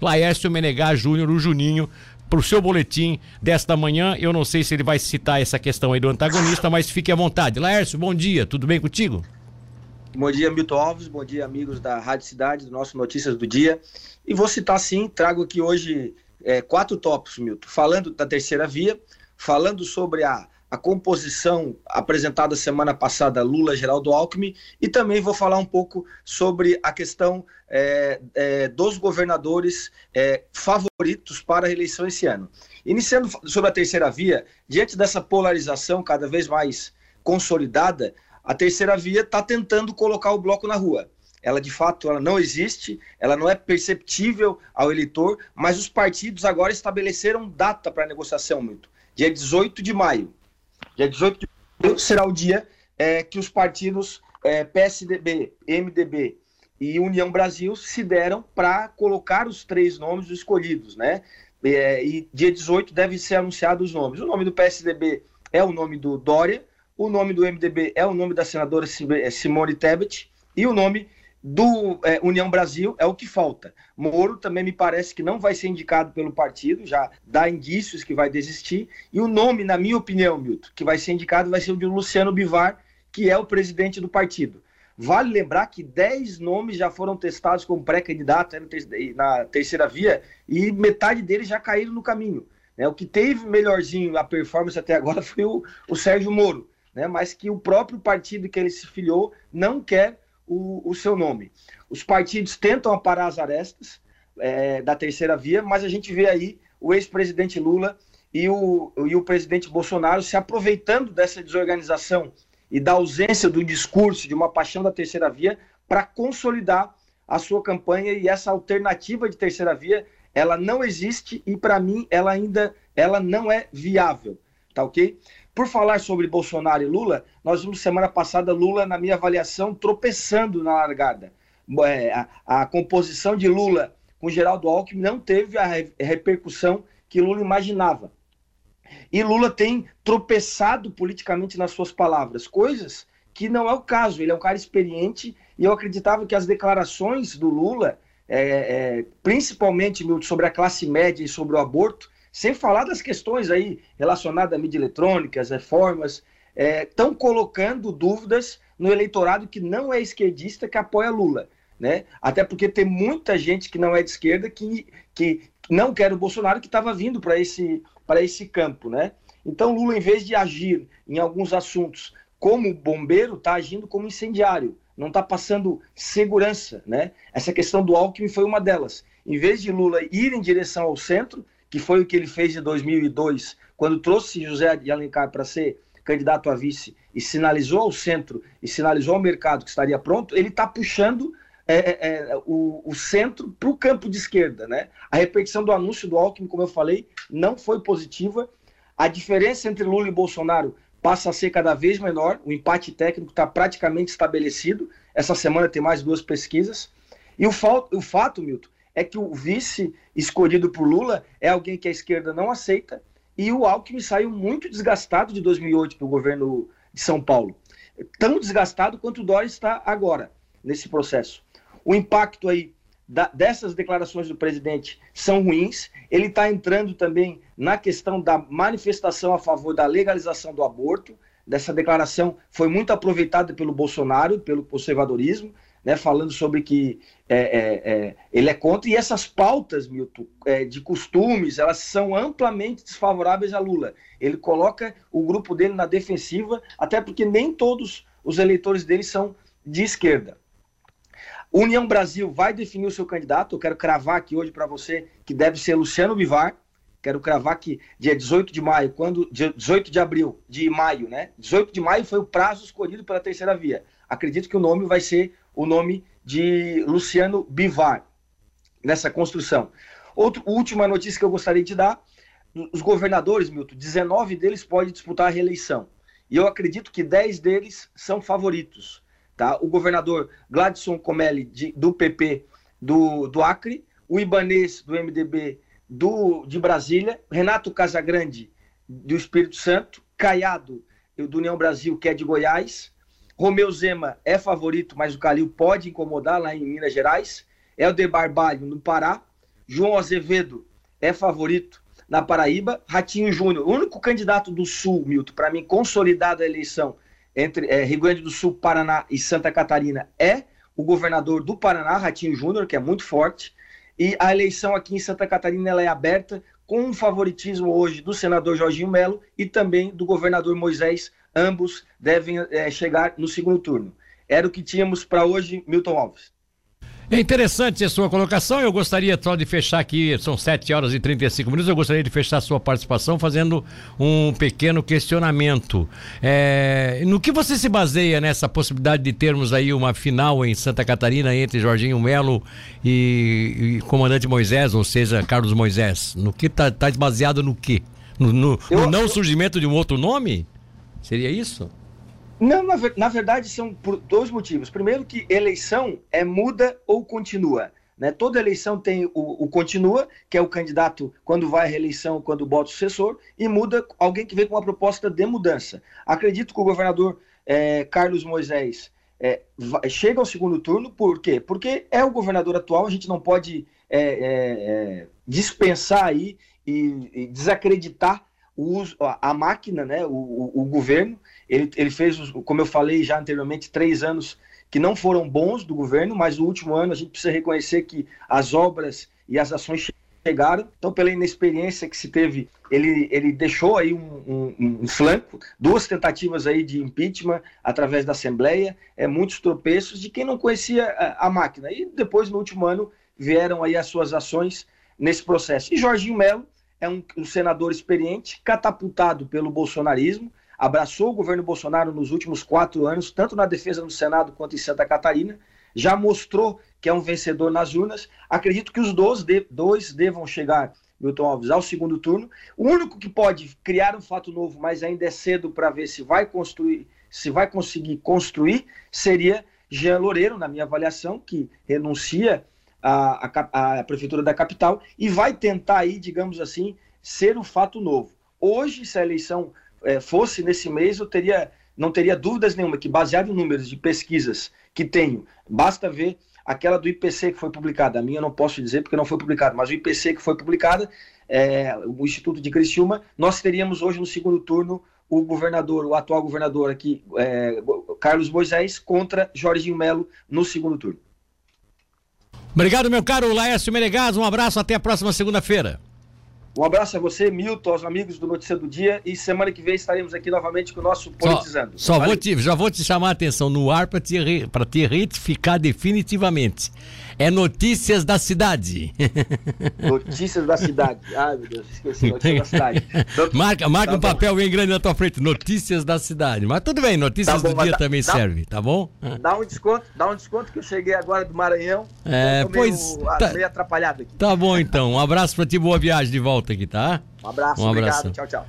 Laércio Menegar Júnior, o Juninho, para o seu boletim desta manhã. Eu não sei se ele vai citar essa questão aí do antagonista, mas fique à vontade. Laércio, bom dia, tudo bem contigo? Bom dia, Milton Alves, bom dia, amigos da Rádio Cidade, do nosso Notícias do Dia. E vou citar sim, trago aqui hoje é, quatro tópicos, Milton, falando da terceira via, falando sobre a, a composição apresentada semana passada Lula Geraldo Alckmin e também vou falar um pouco sobre a questão é, é, dos governadores é, favoritos para a eleição esse ano. Iniciando sobre a terceira via, diante dessa polarização cada vez mais consolidada, a terceira via está tentando colocar o bloco na rua. Ela de fato ela não existe, ela não é perceptível ao eleitor, mas os partidos agora estabeleceram data para negociação, muito. Dia 18 de maio. Dia 18 de maio será o dia é, que os partidos é, PSDB, MDB e União Brasil se deram para colocar os três nomes escolhidos, né? É, e dia 18 devem ser anunciados os nomes. O nome do PSDB é o nome do Dória, o nome do MDB é o nome da senadora é, Simone Tebet e o nome do é, União Brasil é o que falta. Moro também me parece que não vai ser indicado pelo partido, já dá indícios que vai desistir. E o nome, na minha opinião, Milton, que vai ser indicado vai ser o de Luciano Bivar, que é o presidente do partido. Vale lembrar que 10 nomes já foram testados como pré-candidato na terceira via e metade deles já caíram no caminho. Né? O que teve melhorzinho a performance até agora foi o, o Sérgio Moro né, mas que o próprio partido que ele se filiou não quer o, o seu nome. Os partidos tentam aparar as arestas é, da terceira via, mas a gente vê aí o ex-presidente Lula e o, e o presidente Bolsonaro se aproveitando dessa desorganização e da ausência do discurso de uma paixão da terceira via para consolidar a sua campanha e essa alternativa de terceira via ela não existe e para mim ela ainda ela não é viável, tá ok? Por falar sobre Bolsonaro e Lula, nós vimos semana passada Lula, na minha avaliação, tropeçando na largada. É, a, a, composição de Lula com Geraldo Alckmin não teve a repercussão que Lula imaginava. E Lula tem tropeçado politicamente nas suas palavras, coisas que não é o caso. Ele é um cara experiente e eu acreditava que as declarações do Lula, é, é, principalmente sobre a classe média e sobre o aborto, sem falar das questões aí relacionadas à mídia eletrônica, às reformas, estão é, colocando dúvidas no eleitorado que não é esquerdista que apoia Lula. Né? Até porque tem muita gente que não é de esquerda que, que não quer o Bolsonaro que estava vindo para esse, esse campo. Né? Então Lula, em vez de agir em alguns assuntos como bombeiro, está agindo como incendiário, não está passando segurança. Né? Essa questão do Alckmin foi uma delas. Em vez de Lula ir em direção ao centro, que foi o que ele fez em 2002, quando trouxe José de Alencar para ser candidato a vice e sinalizou ao centro e sinalizou ao mercado que estaria pronto, ele está puxando é, é, é, o, o, centro para o campo de esquerda. Né? A repercussão do anúncio do Alckmin, como eu falei, não foi positiva. A diferença entre Lula e Bolsonaro passa a ser cada vez menor, o empate técnico está praticamente estabelecido. Essa semana tem mais duas pesquisas. E o, o fato, Milton, é que o vice escolhido por Lula é alguém que a esquerda não aceita e o Alckmin saiu muito desgastado de 2008 para o governo de São Paulo. Tão desgastado quanto o Dória está agora nesse processo. O impacto aí da, dessas declarações do presidente são ruins. Ele está entrando também na questão da manifestação a favor da legalização do aborto. Dessa declaração foi muito aproveitada pelo Bolsonaro, pelo conservadorismo né, falando sobre que é, é, é, ele é contra, e essas pautas, Milton, é, de costumes, elas são amplamente desfavoráveis a Lula. Ele coloca o grupo dele na defensiva, até porque nem todos os eleitores dele são de esquerda. União Brasil vai definir o seu candidato. Eu quero cravar aqui hoje para você que deve ser Luciano Bivar. Quero cravar que dia 18 de maio, quando 18 de abril, de maio, né? 18 de maio foi o prazo escolhido pela terceira via. Acredito que o nome vai ser o nome de Luciano Bivar nessa construção. Outra última notícia que eu gostaria de dar: os governadores, Milton, 19 deles podem disputar a reeleição. E eu acredito que 10 deles são favoritos. Tá? O governador Gladson Comelli, de, do PP do, do Acre, o Ibanês, do MDB do, de Brasília, Renato Casagrande, do Espírito Santo, Caiado, do União Brasil, que é de Goiás, Romeu Zema é favorito, mas o Calil pode incomodar lá em Minas Gerais. Helder Barbalho no Pará. João Azevedo é favorito na Paraíba. Ratinho Júnior, o único candidato do Sul, Milton, para mim, consolidado a eleição entre é, Rio Grande do Sul, Paraná e Santa Catarina é o governador do Paraná, Ratinho Júnior, que é muito forte. E a eleição aqui em Santa Catarina ela é aberta com um favoritismo hoje do senador Jorginho Melo e também do governador Moisés. Ambos devem é, chegar no segundo turno. Era o que tínhamos para hoje, Milton Alves. É interessante a sua colocação. Eu gostaria só de fechar aqui, são 7 horas e 35 minutos. Eu gostaria de fechar a sua participação fazendo um pequeno questionamento. É, no que você se baseia nessa possibilidade de termos aí uma final em Santa Catarina entre Jorginho Melo e, e comandante Moisés, ou seja, Carlos Moisés? No que está tá baseado no quê? No, no, eu, no não eu... surgimento de um outro nome? Seria isso? Não, na, na, verdade são por dois motivos. Primeiro que eleição é muda ou continua. Né? Toda eleição tem o, o, continua, que é o candidato quando vai à reeleição, quando bota o sucessor, e muda alguém que vem com uma proposta de mudança. Acredito que o governador é, Carlos Moisés é, vai, chega ao segundo turno, por quê? Porque é o governador atual, a gente não pode é dispensar aí e, e desacreditar o a, máquina, né, o, o, o governo, ele, ele fez, como eu falei já anteriormente, três anos que não foram bons do governo, mas no último ano a gente precisa reconhecer que as obras e as ações chegaram. Então, pela inexperiência que se teve, ele, ele deixou aí um, um, um flanco, duas tentativas aí de impeachment através da Assembleia, é, muitos tropeços de quem não conhecia a, a máquina. E depois, no último ano, vieram aí as suas ações nesse processo. E Jorginho Melo é um, um senador experiente, catapultado pelo bolsonarismo, abraçou o governo Bolsonaro nos últimos quatro anos, tanto na defesa no Senado quanto em Santa Catarina, já mostrou que é um vencedor nas urnas. Acredito que os dois, de, dois devam chegar, Milton Alves, ao segundo turno. O único que pode criar um fato novo, mas ainda é cedo para ver se vai construir, se vai conseguir construir, seria Jean Loureiro, na minha avaliação, que renuncia à, à prefeitura da capital e vai tentar aí, digamos assim, ser o fato novo. Hoje, se a eleição é, fosse nesse mês, eu teria, não teria dúvidas nenhuma que, baseado em números de pesquisas que tenho, basta ver aquela do IPC que foi publicada. A minha eu não posso dizer porque não foi publicada, mas o IPC que foi publicada, é, o Instituto de Criciúma, nós teríamos hoje no segundo turno o governador, o atual governador aqui, é, Carlos Moisés, contra Jorginho Melo no segundo turno. Obrigado, meu caro Laércio Menegas. Um abraço, até a próxima segunda-feira. Um abraço a você, Milton, aos amigos do Notícia do Dia. E semana que vem estaremos aqui novamente com o nosso Politizando. Só, só vou te, já vou te chamar a atenção no ar para te, te retificar definitivamente. É Notícias da Cidade. Notícias da Cidade. Ai, meu Deus, esqueci. Notícias da Cidade. marca marca tá um bom. papel bem grande na tua frente. Notícias da Cidade. Mas tudo bem, Notícias tá bom, do Dia dá, também dá, serve, tá bom? Dá um desconto, dá um desconto que eu cheguei agora do Maranhão. É, pois. Meio, tá, meio atrapalhado aqui. Tá bom então. Um abraço pra ti, boa viagem de volta aqui, tá? Um abraço, um abraço. Obrigado, tchau, tchau.